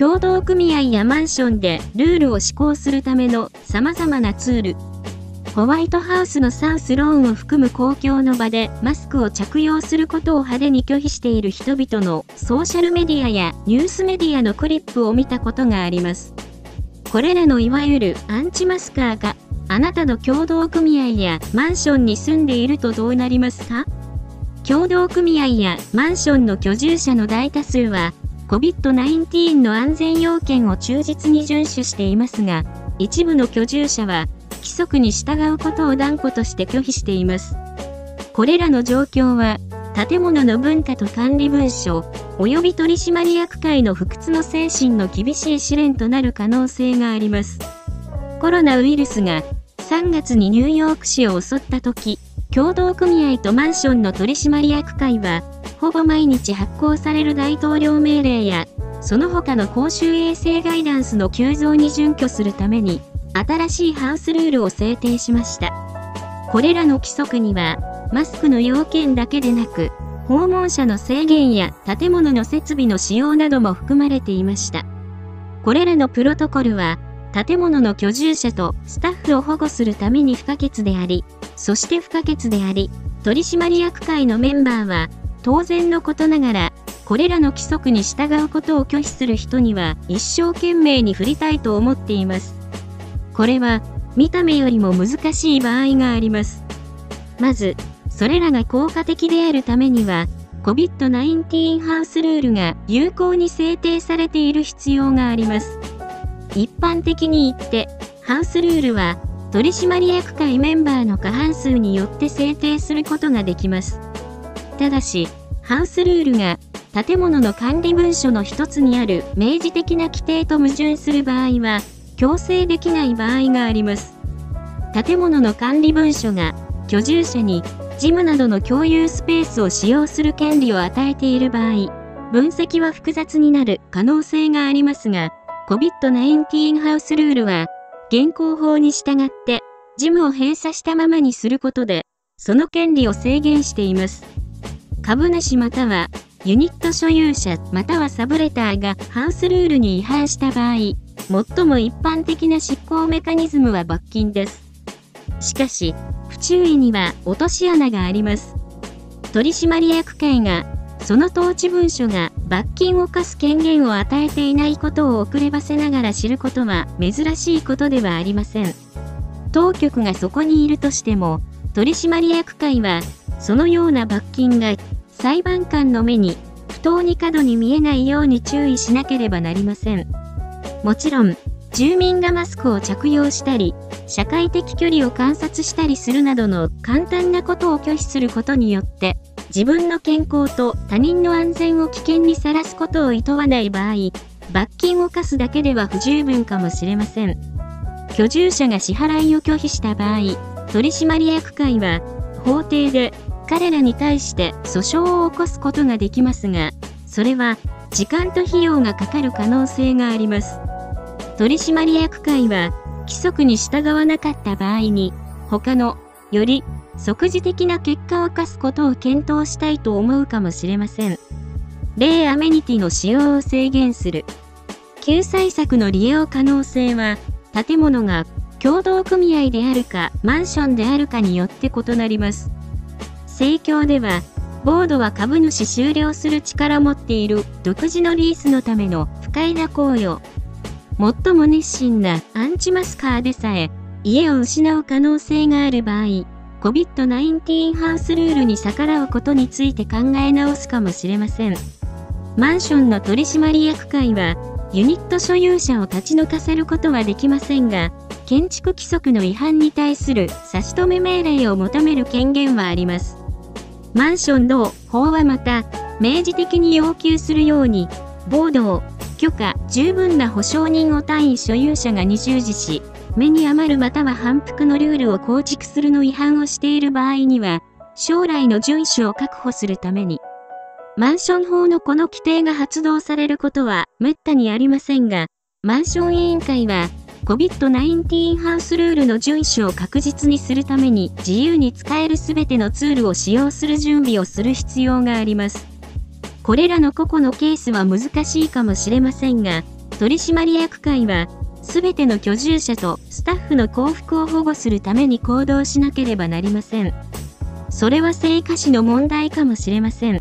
協同組合やマンションでルールを施行するための様々なツール。ホワイトハウスのサウスローンを含む公共の場でマスクを着用することを派手に拒否している人々のソーシャルメディアやニュースメディアのクリップを見たことがあります。これらのいわゆるアンチマスカーがあなたの共同組合やマンションに住んでいるとどうなりますか？共同組合やマンションの居住者の大多数は COVID-19 の安全要件を忠実に遵守していますが、一部の居住者は規則に従うことを断固として拒否しています。これらの状況は、建物の文化と管理文書、及び取締役会の不屈の精神の厳しい試練となる可能性があります。コロナウイルスが3月にニューヨーク市を襲った時、共同組合とマンションの取締役会は、ほぼ毎日発行される大統領命令や、その他の公衆衛生ガイダンスの急増に準拠するために、新しいハウスルールを制定しました。これらの規則には、マスクの要件だけでなく、訪問者の制限や建物の設備の使用なども含まれていました。これらのプロトコルは、建物の居住者とスタッフを保護するために不可欠であり、そして不可欠であり、取締役会のメンバーは、当然のことながら、これらの規則に従うことを拒否する人には一生懸命に振りたいと思っています。これは見た目よりも難しい場合があります。まず、それらが効果的であるためには、COVID-19 ハウスルールが有効に制定されている必要があります。一般的に言って、ハウスルールは取締役会メンバーの過半数によって制定することができます。ただし、ハウスルールが建物の管理文書の一つにある明示的な規定と矛盾する場合は、強制できない場合があります。建物の管理文書が居住者に事務などの共有スペースを使用する権利を与えている場合、分析は複雑になる可能性がありますが、COVID-19 ハウスルールは、現行法に従って事務を閉鎖したままにすることで、その権利を制限しています。株主またはユニット所有者またはサブレターがハウスルールに違反した場合、最も一般的な執行メカニズムは罰金です。しかし、不注意には落とし穴があります。取締役会が、その統治文書が罰金を課す権限を与えていないことを遅ればせながら知ることは珍しいことではありません。当局がそこにいるとしても、取締役会は、そのような罰金が裁判官の目に不当に過度に見えないように注意しなければなりません。もちろん、住民がマスクを着用したり、社会的距離を観察したりするなどの簡単なことを拒否することによって、自分の健康と他人の安全を危険にさらすことを厭わない場合、罰金を課すだけでは不十分かもしれません。居住者が支払いを拒否した場合、取締役会は法廷で彼らに対して訴訟を起こすことができますが、それは時間と費用がかかる可能性があります。取締役会は、規則に従わなかった場合に、他の、より即時的な結果を課すことを検討したいと思うかもしれません。例アメニティの使用を制限する。救済策の利用可能性は、建物が共同組合であるかマンションであるかによって異なります。盛況では、ボードは株主終了する力を持っている独自のリースのための不快な行為最も熱心なアンチマスカーでさえ、家を失う可能性がある場合、COVID-19 ハウスルールに逆らうことについて考え直すかもしれません。マンションの取締役会は、ユニット所有者を立ち退かせることはできませんが、建築規則の違反に対する差し止め命令を求める権限はあります。マンション同法はまた、明示的に要求するように、ボードを許可、十分な保証人を単位所有者が二重視し、目に余るまたは反復のルールを構築するの違反をしている場合には、将来の遵守を確保するために、マンション法のこの規定が発動されることは滅多にありませんが、マンション委員会は、COVID-19 ハウスルールの遵守を確実にするために自由に使えるすべてのツールを使用する準備をする必要があります。これらの個々のケースは難しいかもしれませんが、取締役会は、すべての居住者とスタッフの幸福を保護するために行動しなければなりません。それは成果史の問題かもしれません。